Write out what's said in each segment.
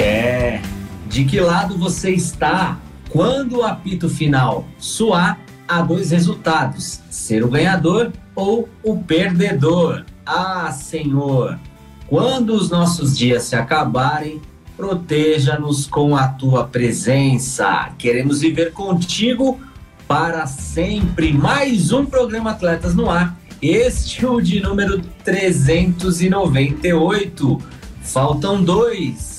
É. De que lado você está? Quando o apito final soar, há dois resultados: ser o ganhador ou o perdedor. Ah, Senhor, quando os nossos dias se acabarem, proteja-nos com a tua presença. Queremos viver contigo para sempre. Mais um programa Atletas no Ar. Este é o de número 398. Faltam dois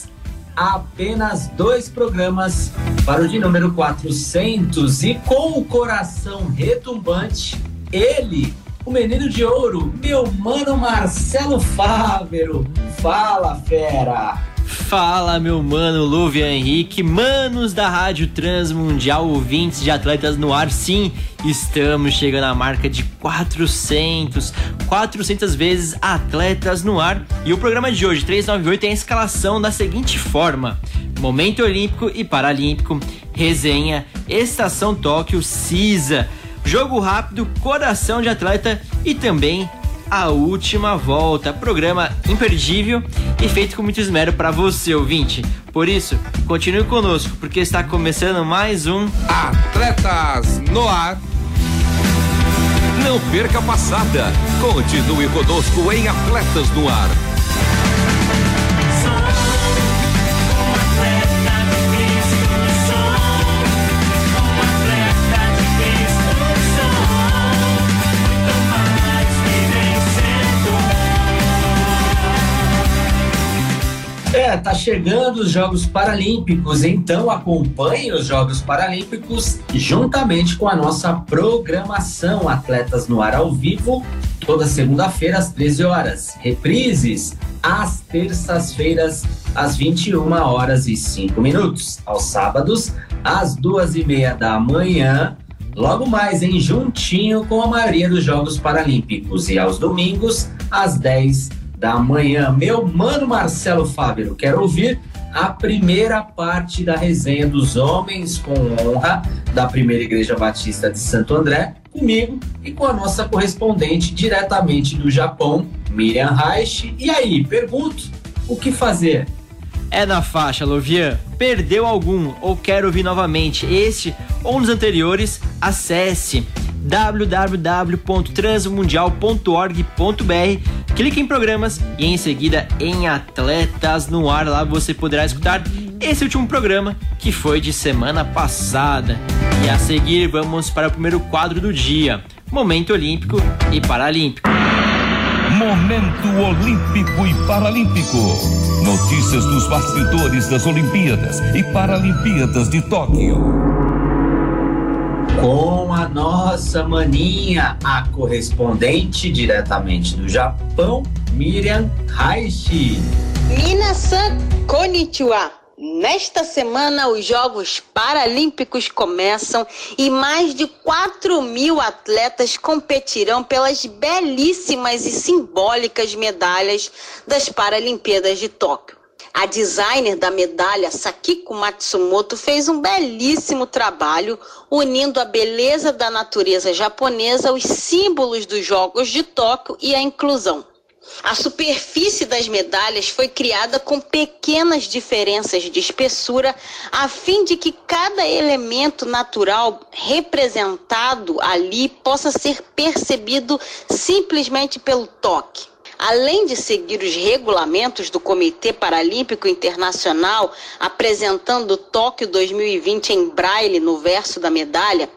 apenas dois programas para o de número 400 e com o coração retumbante, ele, o menino de ouro, meu mano Marcelo Fávero. Fala, fera! Fala, meu mano Luvian Henrique, manos da Rádio Transmundial, ouvintes de atletas no ar. Sim, estamos chegando à marca de 400, 400 vezes atletas no ar. E o programa de hoje, 398, tem a escalação da seguinte forma: Momento Olímpico e Paralímpico, resenha, Estação Tóquio, CISA, jogo rápido, coração de atleta e também a Última Volta, programa imperdível e feito com muito esmero para você, ouvinte. Por isso, continue conosco, porque está começando mais um Atletas no Ar. Não perca a passada. Continue conosco em Atletas no Ar. É, tá chegando os Jogos Paralímpicos, então acompanhe os Jogos Paralímpicos juntamente com a nossa programação Atletas no Ar ao vivo, toda segunda-feira às 13 horas. Reprises às terças-feiras às 21 horas e 5 minutos. Aos sábados às duas e meia da manhã. Logo mais, em juntinho com a maioria dos Jogos Paralímpicos. E aos domingos às 10 da manhã. Meu mano Marcelo Fábio, quero ouvir a primeira parte da resenha dos homens com honra da Primeira Igreja Batista de Santo André, comigo e com a nossa correspondente diretamente do Japão, Miriam Reich. E aí, pergunto, o que fazer? É na faixa, Lovian. Perdeu algum ou quer ouvir novamente este ou dos anteriores? Acesse www.transmundial.org.br, clique em programas e em seguida em Atletas no Ar. Lá você poderá escutar esse último programa que foi de semana passada. E a seguir vamos para o primeiro quadro do dia: Momento Olímpico e Paralímpico. Momento Olímpico e Paralímpico. Notícias dos bastidores das Olimpíadas e Paralimpíadas de Tóquio com a nossa maninha, a correspondente diretamente do Japão, Miriam Haishi. Minasan konnichiwa. Nesta semana, os Jogos Paralímpicos começam e mais de 4 mil atletas competirão pelas belíssimas e simbólicas medalhas das Paralimpíadas de Tóquio. A designer da medalha, Sakiko Matsumoto, fez um belíssimo trabalho unindo a beleza da natureza japonesa aos símbolos dos Jogos de Tóquio e a inclusão. A superfície das medalhas foi criada com pequenas diferenças de espessura, a fim de que cada elemento natural representado ali possa ser percebido simplesmente pelo toque além de seguir os regulamentos do Comitê Paralímpico Internacional, apresentando Tóquio 2020 em braille no verso da medalha,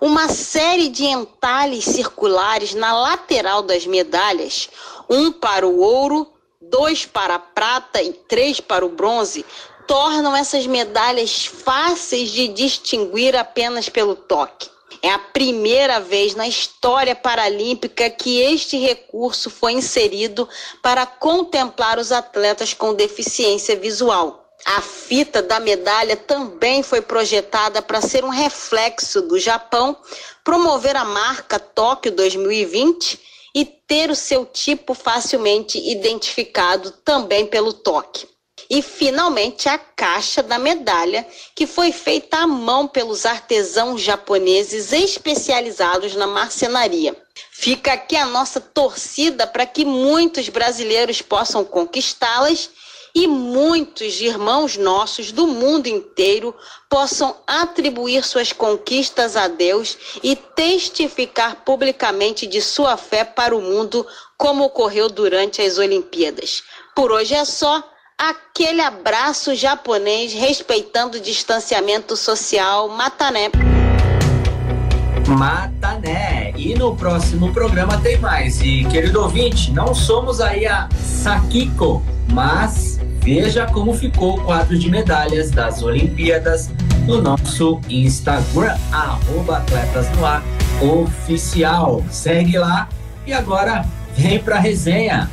uma série de entalhes circulares na lateral das medalhas, um para o ouro, dois para a prata e três para o bronze, tornam essas medalhas fáceis de distinguir apenas pelo toque. É a primeira vez na história paralímpica que este recurso foi inserido para contemplar os atletas com deficiência visual. A fita da medalha também foi projetada para ser um reflexo do Japão, promover a marca Tóquio 2020 e ter o seu tipo facilmente identificado também pelo toque. E finalmente a caixa da medalha, que foi feita à mão pelos artesãos japoneses especializados na marcenaria. Fica aqui a nossa torcida para que muitos brasileiros possam conquistá-las e muitos irmãos nossos do mundo inteiro possam atribuir suas conquistas a Deus e testificar publicamente de sua fé para o mundo, como ocorreu durante as Olimpíadas. Por hoje é só aquele abraço japonês respeitando o distanciamento social. Matané. Matané. E no próximo programa tem mais. E, querido ouvinte, não somos aí a Sakiko, mas veja como ficou o quadro de medalhas das Olimpíadas no nosso Instagram, arroba Atletas no Ar Oficial. Segue lá e agora vem pra resenha.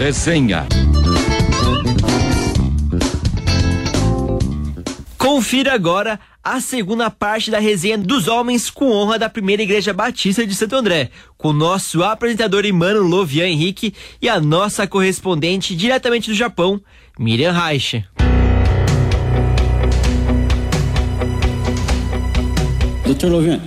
Resenha. Confira agora a segunda parte da resenha dos homens com honra da primeira igreja batista de Santo André, com nosso apresentador Emmanuel Lovian Henrique e a nossa correspondente diretamente do Japão, Miriam Reich. Doutor Lovian,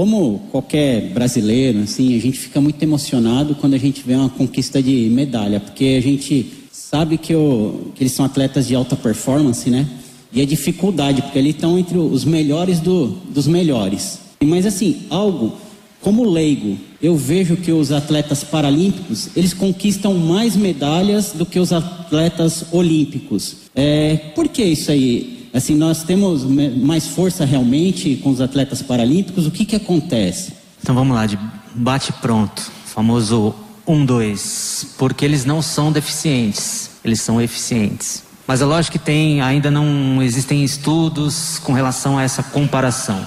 como qualquer brasileiro, assim, a gente fica muito emocionado quando a gente vê uma conquista de medalha, porque a gente sabe que, o, que eles são atletas de alta performance, né? E a dificuldade, porque eles estão entre os melhores do, dos melhores. Mas assim, algo como leigo, eu vejo que os atletas paralímpicos, eles conquistam mais medalhas do que os atletas olímpicos. É, por que isso aí? Assim, nós temos mais força realmente com os atletas paralímpicos, o que que acontece? Então vamos lá, de bate pronto, famoso 1, 2, porque eles não são deficientes, eles são eficientes. Mas é lógico que tem, ainda não existem estudos com relação a essa comparação.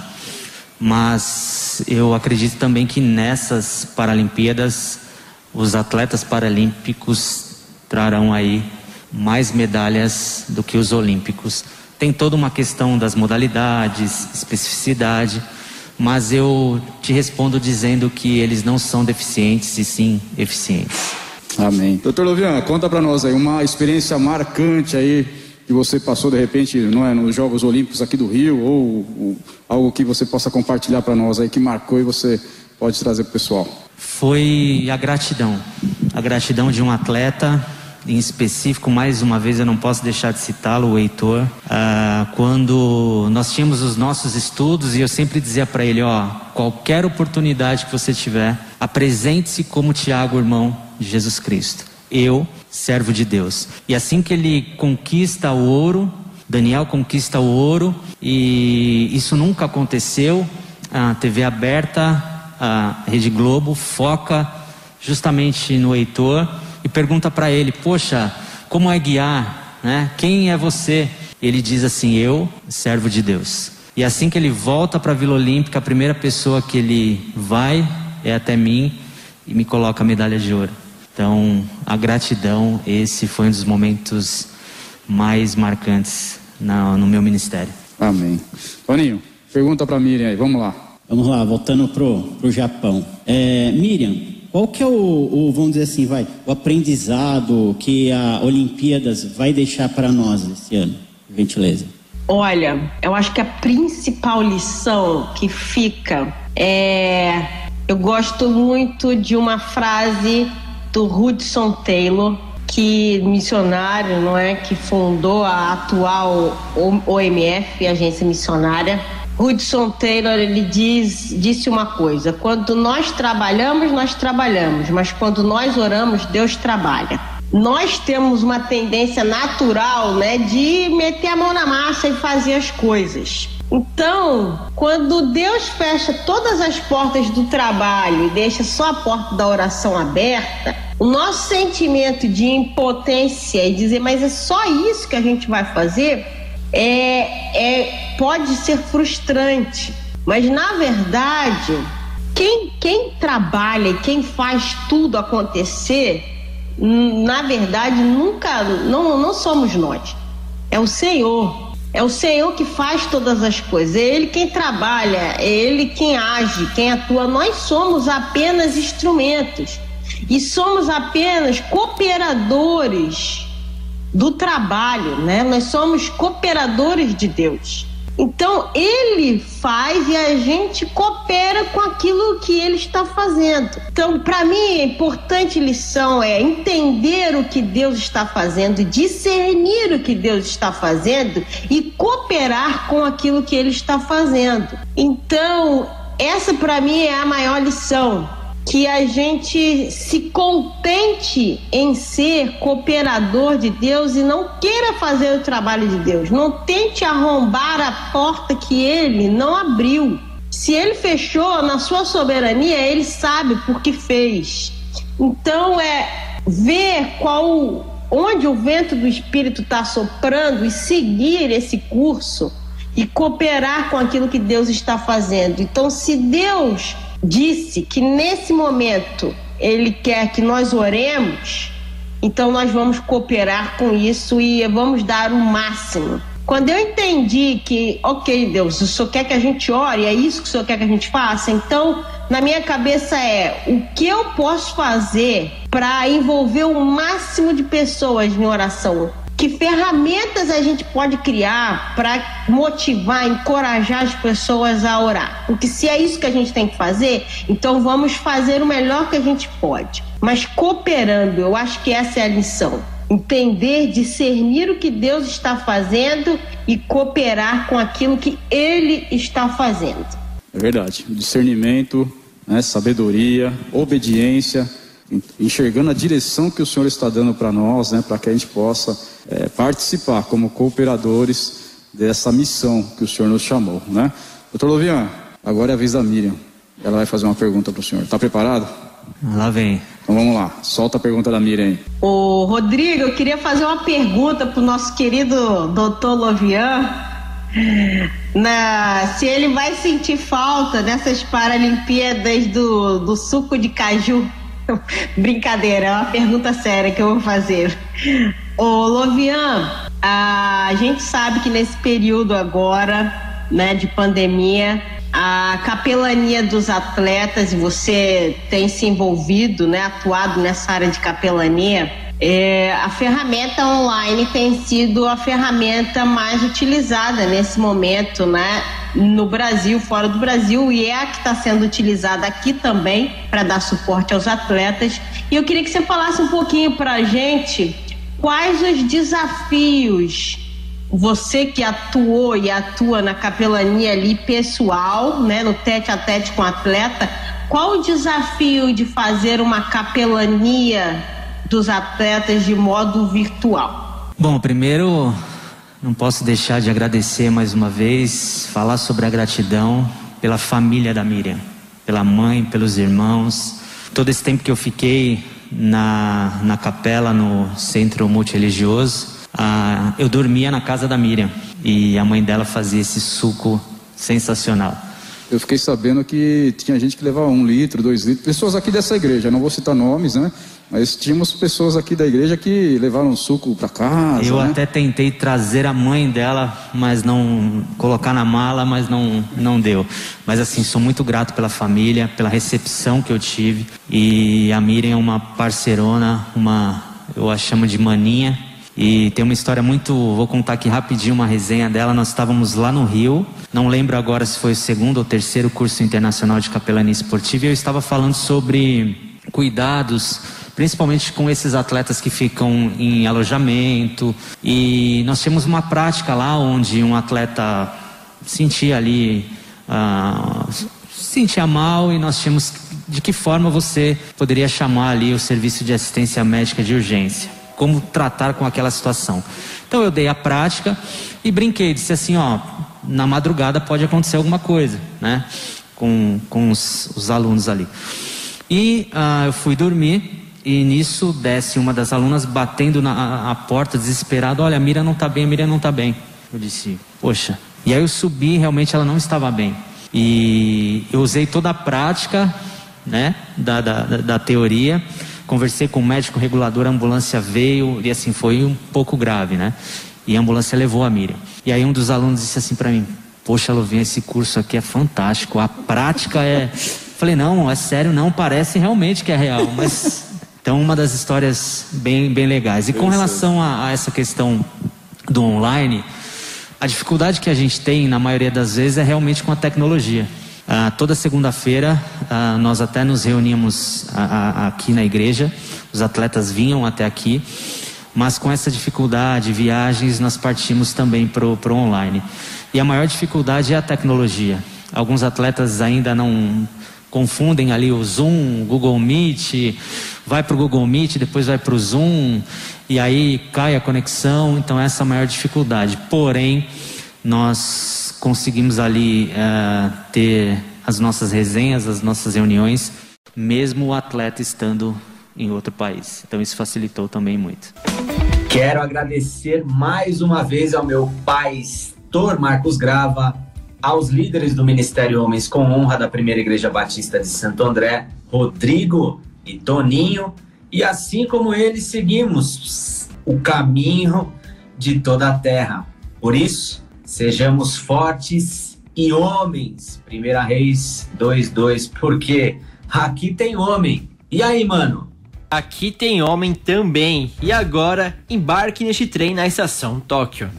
Mas eu acredito também que nessas Paralimpíadas os atletas paralímpicos trarão aí mais medalhas do que os olímpicos. Tem toda uma questão das modalidades, especificidade, mas eu te respondo dizendo que eles não são deficientes e sim eficientes. Amém. Doutor Lovian, conta para nós aí uma experiência marcante aí que você passou de repente, não é, nos Jogos Olímpicos aqui do Rio ou, ou algo que você possa compartilhar para nós aí que marcou e você pode trazer para o pessoal. Foi a gratidão, a gratidão de um atleta em específico, mais uma vez eu não posso deixar de citá-lo, o Heitor, ah, quando nós tínhamos os nossos estudos e eu sempre dizia para ele, ó, qualquer oportunidade que você tiver, apresente-se como Tiago, irmão de Jesus Cristo. Eu, servo de Deus. E assim que ele conquista o ouro, Daniel conquista o ouro e isso nunca aconteceu. A TV aberta, a Rede Globo foca justamente no Heitor e pergunta para ele: Poxa, como é guiar? Né? Quem é você? Ele diz assim: Eu, servo de Deus. E assim que ele volta para a Vila Olímpica, a primeira pessoa que ele vai é até mim e me coloca a medalha de ouro. Então, a gratidão, esse foi um dos momentos mais marcantes na, no meu ministério. Amém. Toninho, pergunta para Miriam aí, vamos lá. Vamos lá, voltando pro, pro Japão. É, Miriam, qual que é o, o, vamos dizer assim, vai, o aprendizado que a Olimpíadas vai deixar para nós esse ano? Gentileza. Olha, eu acho que a principal lição que fica é. Eu gosto muito de uma frase do Hudson Taylor, que missionário, não é, que fundou a atual OMF, Agência Missionária, Hudson Taylor ele diz, disse uma coisa: quando nós trabalhamos, nós trabalhamos, mas quando nós oramos, Deus trabalha. Nós temos uma tendência natural, né, de meter a mão na massa e fazer as coisas. Então, quando Deus fecha todas as portas do trabalho e deixa só a porta da oração aberta, o nosso sentimento de impotência e dizer, mas é só isso que a gente vai fazer, é, é, pode ser frustrante. Mas na verdade, quem, quem trabalha e quem faz tudo acontecer, na verdade, nunca, não, não somos nós. É o Senhor. É o Senhor que faz todas as coisas. É Ele quem trabalha, é Ele quem age, quem atua. Nós somos apenas instrumentos e somos apenas cooperadores do trabalho, né? Nós somos cooperadores de Deus. Então ele faz e a gente coopera com aquilo que ele está fazendo. Então, para mim, a importante lição é entender o que Deus está fazendo, discernir o que Deus está fazendo e cooperar com aquilo que ele está fazendo. Então, essa para mim é a maior lição que a gente se contente em ser cooperador de Deus e não queira fazer o trabalho de Deus. Não tente arrombar a porta que ele não abriu. Se ele fechou na sua soberania, ele sabe por que fez. Então é ver qual onde o vento do espírito está soprando e seguir esse curso e cooperar com aquilo que Deus está fazendo. Então, se Deus disse que nesse momento ele quer que nós oremos, então nós vamos cooperar com isso e vamos dar o máximo. Quando eu entendi que, ok, Deus, o Senhor quer que a gente ore, é isso que o Senhor quer que a gente faça, então na minha cabeça é o que eu posso fazer para envolver o máximo de pessoas em oração que ferramentas a gente pode criar para motivar, encorajar as pessoas a orar? Porque se é isso que a gente tem que fazer, então vamos fazer o melhor que a gente pode. Mas cooperando, eu acho que essa é a lição. Entender, discernir o que Deus está fazendo e cooperar com aquilo que Ele está fazendo. É verdade. Discernimento, né, sabedoria, obediência enxergando a direção que o Senhor está dando para nós, né, para que a gente possa é, participar como cooperadores dessa missão que o Senhor nos chamou, né? Doutor Lovian, agora é a vez da Miriam. Ela vai fazer uma pergunta para o senhor. Está preparado? Lá vem. Então vamos lá, solta a pergunta da Miriam aí. Ô, Rodrigo, eu queria fazer uma pergunta para o nosso querido doutor Lovian. Na, se ele vai sentir falta dessas Paralimpíadas do, do suco de caju. Brincadeira, é uma pergunta séria que eu vou fazer. Ô, Lovian, a gente sabe que nesse período agora, né, de pandemia, a capelania dos atletas, você tem se envolvido, né, atuado nessa área de capelania, é, a ferramenta online tem sido a ferramenta mais utilizada nesse momento, né? No Brasil, fora do Brasil, e é a que está sendo utilizada aqui também para dar suporte aos atletas. E eu queria que você falasse um pouquinho para a gente quais os desafios você que atuou e atua na capelania ali pessoal, né, no tete a tete com atleta, qual o desafio de fazer uma capelania dos atletas de modo virtual? Bom, primeiro não posso deixar de agradecer mais uma vez, falar sobre a gratidão pela família da Miriam, pela mãe, pelos irmãos. Todo esse tempo que eu fiquei na, na capela, no centro multireligioso, ah, eu dormia na casa da Miriam e a mãe dela fazia esse suco sensacional. Eu fiquei sabendo que tinha gente que levava um litro, dois litros, pessoas aqui dessa igreja, não vou citar nomes, né? Mas tínhamos pessoas aqui da igreja que levaram suco para casa. Eu né? até tentei trazer a mãe dela, mas não colocar na mala, mas não não deu. Mas assim, sou muito grato pela família, pela recepção que eu tive. E a Miriam é uma parceirona, uma eu a chamo de maninha. E tem uma história muito, vou contar aqui rapidinho uma resenha dela. Nós estávamos lá no Rio, não lembro agora se foi o segundo ou terceiro curso internacional de capelania esportiva. E eu estava falando sobre cuidados principalmente com esses atletas que ficam em alojamento. E nós tínhamos uma prática lá onde um atleta sentia ali, uh, sentia mal e nós tínhamos de que forma você poderia chamar ali o serviço de assistência médica de urgência. Como tratar com aquela situação. Então eu dei a prática e brinquei, disse assim, ó, na madrugada pode acontecer alguma coisa, né? Com, com os, os alunos ali. E uh, eu fui dormir e nisso desce uma das alunas batendo na a porta, desesperada: Olha, a Mira não está bem, a Mira não está bem. Eu disse: Poxa. E aí eu subi, realmente ela não estava bem. E eu usei toda a prática né, da, da, da teoria. Conversei com o médico regulador, a ambulância veio e assim foi um pouco grave, né? E a ambulância levou a Miriam. E aí um dos alunos disse assim para mim: Poxa, Luvinha, esse curso aqui é fantástico. A prática é. Falei, não, é sério, não, parece realmente que é real. Mas. Então, uma das histórias bem, bem legais. E com relação a, a essa questão do online, a dificuldade que a gente tem, na maioria das vezes, é realmente com a tecnologia. Ah, toda segunda-feira ah, nós até nos reuníamos ah, aqui na igreja, os atletas vinham até aqui, mas com essa dificuldade, viagens, nós partimos também para o online. E a maior dificuldade é a tecnologia. Alguns atletas ainda não confundem ali o Zoom, Google Meet, vai para o Google Meet, depois vai para o Zoom, e aí cai a conexão, então essa é a maior dificuldade. Porém, nós conseguimos ali uh, ter as nossas resenhas, as nossas reuniões, mesmo o atleta estando em outro país. Então isso facilitou também muito. Quero agradecer mais uma vez ao meu pai pastor Marcos Grava, aos líderes do Ministério Homens com Honra da Primeira Igreja Batista de Santo André, Rodrigo e Toninho, e assim como eles seguimos o caminho de toda a terra. Por isso, sejamos fortes e homens. Primeira Reis 2:2, porque aqui tem homem. E aí, mano? Aqui tem homem também. E agora, embarque neste trem na estação Tóquio.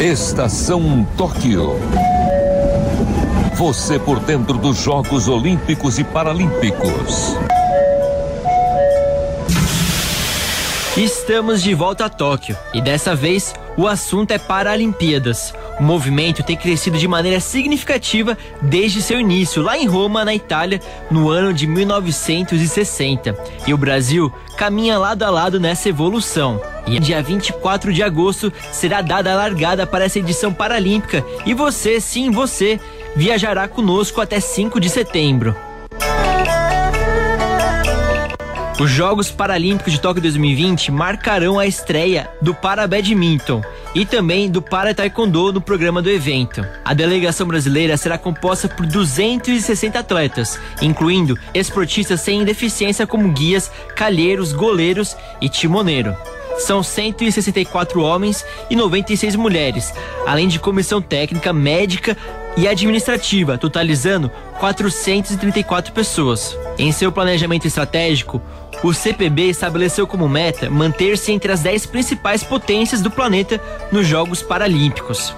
Estação Tóquio. Você por dentro dos Jogos Olímpicos e Paralímpicos. Estamos de volta a Tóquio e dessa vez o assunto é Paralimpíadas. O movimento tem crescido de maneira significativa desde seu início lá em Roma, na Itália, no ano de 1960. E o Brasil caminha lado a lado nessa evolução. E dia 24 de agosto será dada a largada para essa edição paralímpica e você, sim, você, viajará conosco até 5 de setembro. Os Jogos Paralímpicos de Tóquio 2020 marcarão a estreia do Para Badminton e também do Para Taekwondo no programa do evento. A delegação brasileira será composta por 260 atletas, incluindo esportistas sem deficiência como guias, calheiros, goleiros e timoneiro. São 164 homens e 96 mulheres, além de comissão técnica, médica e administrativa, totalizando 434 pessoas. Em seu planejamento estratégico, o CPB estabeleceu como meta manter-se entre as 10 principais potências do planeta nos Jogos Paralímpicos.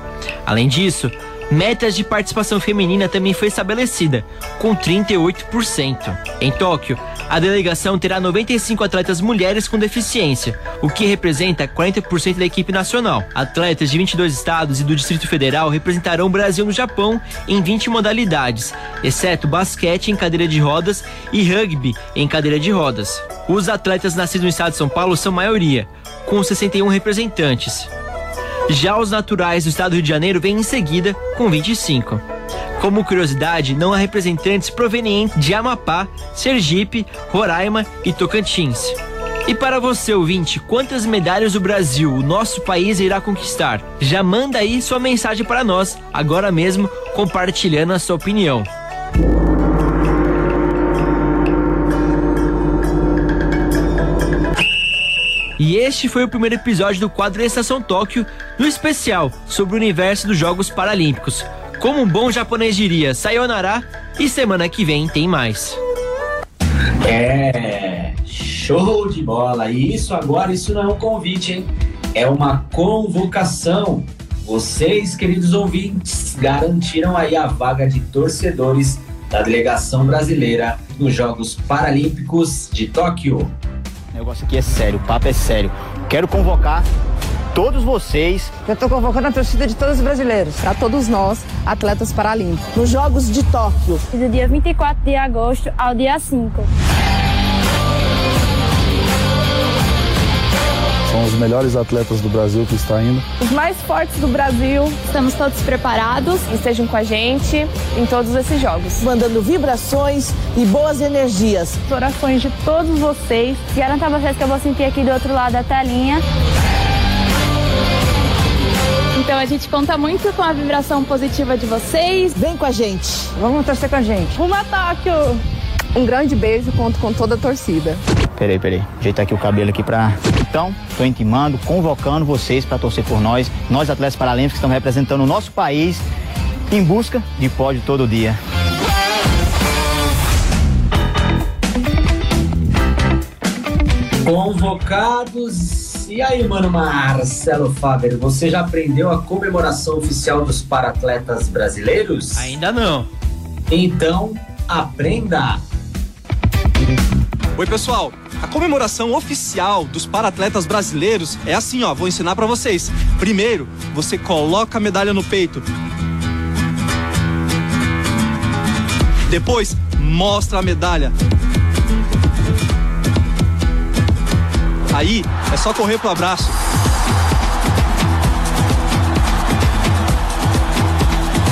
Além disso, metas de participação feminina também foi estabelecida, com 38%. Em Tóquio, a delegação terá 95 atletas mulheres com deficiência, o que representa 40% da equipe nacional. Atletas de 22 estados e do Distrito Federal representarão o Brasil no Japão em 20 modalidades, exceto basquete em cadeira de rodas e rugby em cadeira de rodas. Os atletas nascidos no estado de São Paulo são maioria, com 61 representantes. Já os naturais do estado do Rio de Janeiro vêm em seguida, com 25. Como curiosidade, não há representantes provenientes de Amapá, Sergipe, Roraima e Tocantins. E para você, ouvinte, quantas medalhas o Brasil, o nosso país, irá conquistar? Já manda aí sua mensagem para nós, agora mesmo, compartilhando a sua opinião. Este foi o primeiro episódio do quadro Estação Tóquio, no especial sobre o universo dos Jogos Paralímpicos. Como um bom japonês diria, sayonara, e semana que vem tem mais. É, show de bola. E isso agora, isso não é um convite, hein? É uma convocação. Vocês, queridos ouvintes, garantiram aí a vaga de torcedores da delegação brasileira nos Jogos Paralímpicos de Tóquio. O negócio aqui é sério, o papo é sério. Quero convocar todos vocês. Eu estou convocando a torcida de todos os brasileiros. Para todos nós, atletas paralímpicos. Nos Jogos de Tóquio. Do dia 24 de agosto ao dia 5. São os melhores atletas do Brasil que está indo. Os mais fortes do Brasil. Estamos todos preparados. Estejam com a gente em todos esses jogos. Mandando vibrações e boas energias. Orações de todos vocês. Garanto a vocês que eu vou sentir aqui do outro lado da telinha Então a gente conta muito com a vibração positiva de vocês. Vem com a gente, vamos torcer com a gente. Rumo a Tóquio! Um grande beijo, conto com toda a torcida. Peraí, peraí. Ajeitar aqui o cabelo aqui pra. Então, tô intimando, convocando vocês para torcer por nós, nós atletas paralímpicos que estamos representando o nosso país em busca de pódio todo dia. Convocados. E aí, mano Marcelo Faber, você já aprendeu a comemoração oficial dos paratletas brasileiros? Ainda não. Então, aprenda! Oi, pessoal. A comemoração oficial dos paratletas brasileiros é assim, ó. Vou ensinar para vocês. Primeiro, você coloca a medalha no peito. Depois, mostra a medalha. Aí, é só correr pro abraço.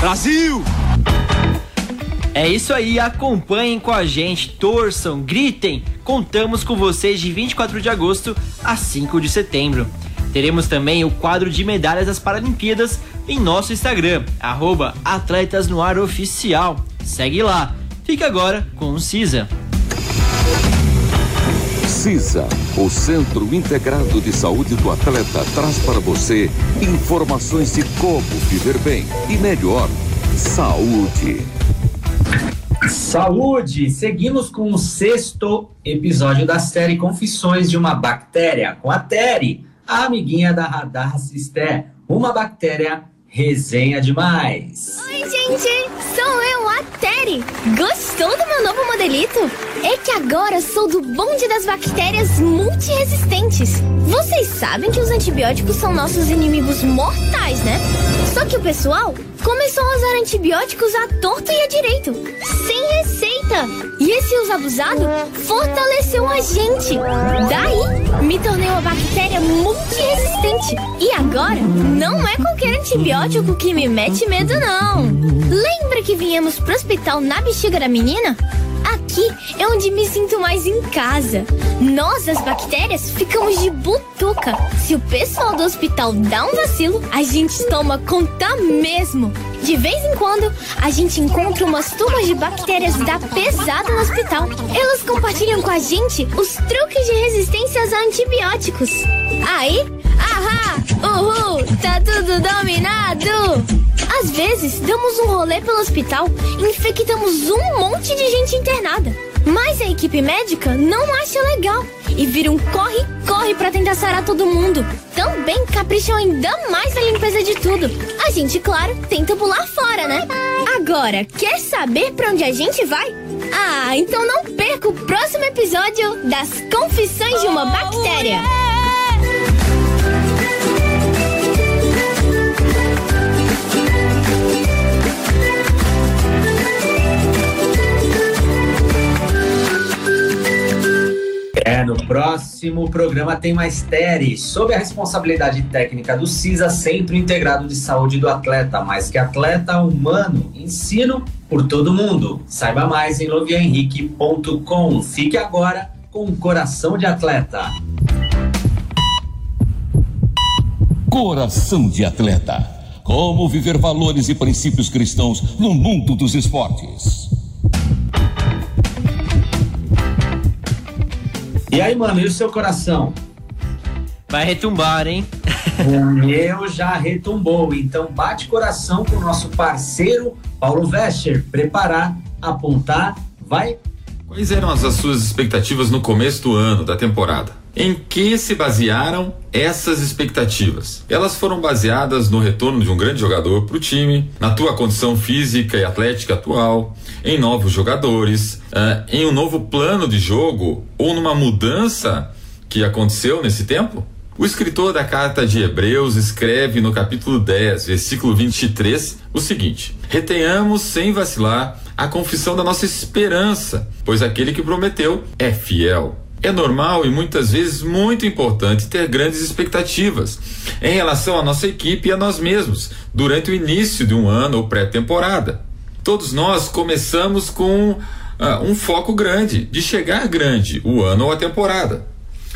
Brasil! É isso aí, acompanhem com a gente, torçam, gritem. Contamos com vocês de 24 de agosto a 5 de setembro. Teremos também o quadro de medalhas das Paralimpíadas em nosso Instagram, arroba Atletas no Ar Oficial. Segue lá. Fica agora com o CISA. CISA, o Centro Integrado de Saúde do Atleta, traz para você informações de como viver bem e melhor. Saúde. Saúde! Seguimos com o sexto episódio da série Confissões de uma Bactéria, com a Tere, a amiguinha da Radar Cister. Uma bactéria resenha demais. Oi, gente! Sou eu, a Tere! Gostou do meu novo modelito? É que agora sou do bonde das bactérias multiresistentes. Vocês sabem que os antibióticos são nossos inimigos mortais, né? Só que o pessoal começou a usar antibióticos à torta e à direito, sem receita. E esse uso abusado fortaleceu a gente. Daí, me tornei uma bactéria multiresistente. E agora, não é qualquer antibiótico que me mete medo, não. Lembra que viemos pro hospital na bexiga da menina? Aqui é onde me sinto mais em casa. Nós, as bactérias, ficamos de butuca. Se o pessoal do hospital dá um vacilo, a gente toma conta mesmo. De vez em quando, a gente encontra umas turmas de bactérias da pesada no hospital. Elas compartilham com a gente os truques de resistência a antibióticos. Aí, ahá, uhul, tá tudo dominado! Às vezes, damos um rolê pelo hospital e infectamos um monte de gente internada. Mas a equipe médica não acha legal e vira um corre-corre para tentar sarar todo mundo. Também capricham ainda mais na limpeza de tudo. A gente, claro, tenta pular fora, né? Agora, quer saber para onde a gente vai? Ah, então não perca o próximo episódio das Confissões de uma Bactéria. É, no próximo programa tem mais Tere, sob a responsabilidade técnica do CISA, Centro Integrado de Saúde do Atleta, mais que atleta humano, ensino por todo mundo. Saiba mais em loviahenrique.com. Fique agora com o coração de atleta. Coração de atleta. Como viver valores e princípios cristãos no mundo dos esportes. E aí, mano, e o seu coração? Vai retumbar, hein? O meu já retumbou. Então, bate coração com o nosso parceiro Paulo Vescher. Preparar, apontar, vai. Quais eram as, as suas expectativas no começo do ano, da temporada? Em que se basearam essas expectativas? Elas foram baseadas no retorno de um grande jogador para o time, na tua condição física e atlética atual, em novos jogadores, uh, em um novo plano de jogo ou numa mudança que aconteceu nesse tempo? O escritor da carta de Hebreus escreve no capítulo 10, versículo 23, o seguinte: Retenhamos sem vacilar a confissão da nossa esperança, pois aquele que prometeu é fiel. É normal e muitas vezes muito importante ter grandes expectativas em relação à nossa equipe e a nós mesmos durante o início de um ano ou pré-temporada. Todos nós começamos com uh, um foco grande, de chegar grande o ano ou a temporada,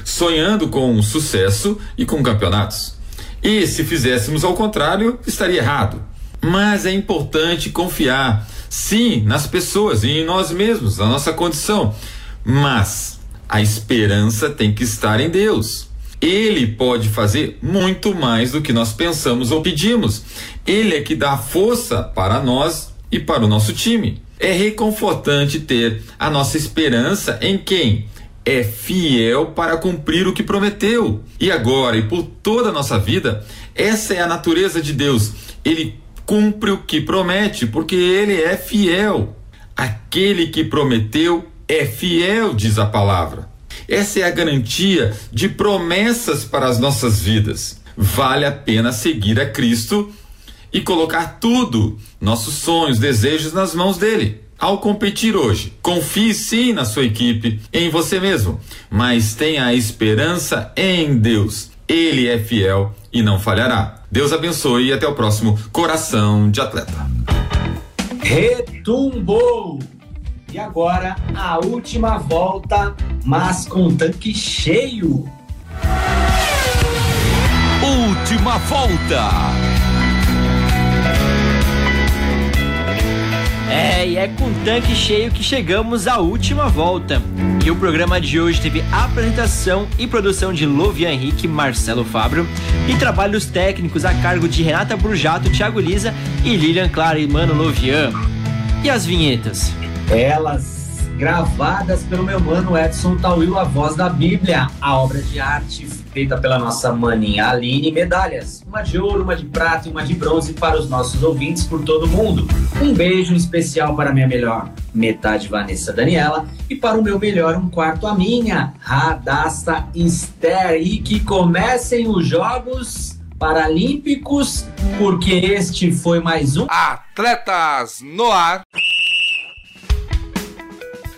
sonhando com sucesso e com campeonatos. E se fizéssemos ao contrário, estaria errado. Mas é importante confiar, sim, nas pessoas e em nós mesmos, na nossa condição. Mas a esperança tem que estar em Deus. Ele pode fazer muito mais do que nós pensamos ou pedimos. Ele é que dá força para nós e para o nosso time. É reconfortante ter a nossa esperança em quem é fiel para cumprir o que prometeu. E agora e por toda a nossa vida, essa é a natureza de Deus. Ele cumpre o que promete, porque ele é fiel. Aquele que prometeu é fiel, diz a palavra. Essa é a garantia de promessas para as nossas vidas. Vale a pena seguir a Cristo e colocar tudo, nossos sonhos, desejos nas mãos dele. Ao competir hoje, confie sim na sua equipe, em você mesmo, mas tenha esperança em Deus. Ele é fiel e não falhará. Deus abençoe e até o próximo Coração de Atleta. Retumbou! E agora a última volta, mas com tanque cheio. Última volta. É, e é com tanque cheio que chegamos à última volta. E o programa de hoje teve apresentação e produção de Lovian Henrique, Marcelo Fabro e trabalhos técnicos a cargo de Renata Brujato, Thiago Lisa e Lilian Clara e Mano Lovian. E as vinhetas? Elas gravadas pelo meu mano Edson Tauil, a voz da Bíblia, a obra de arte feita pela nossa maninha Aline, medalhas, uma de ouro, uma de prata e uma de bronze para os nossos ouvintes por todo mundo. Um beijo especial para minha melhor metade Vanessa Daniela e para o meu melhor um quarto a minha Radassa Esther e que comecem os jogos paralímpicos porque este foi mais um Atletas no ar.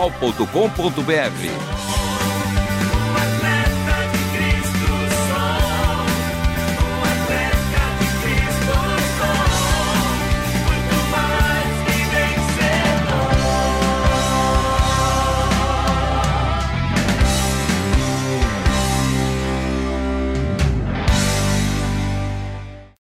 transmundial.com.br.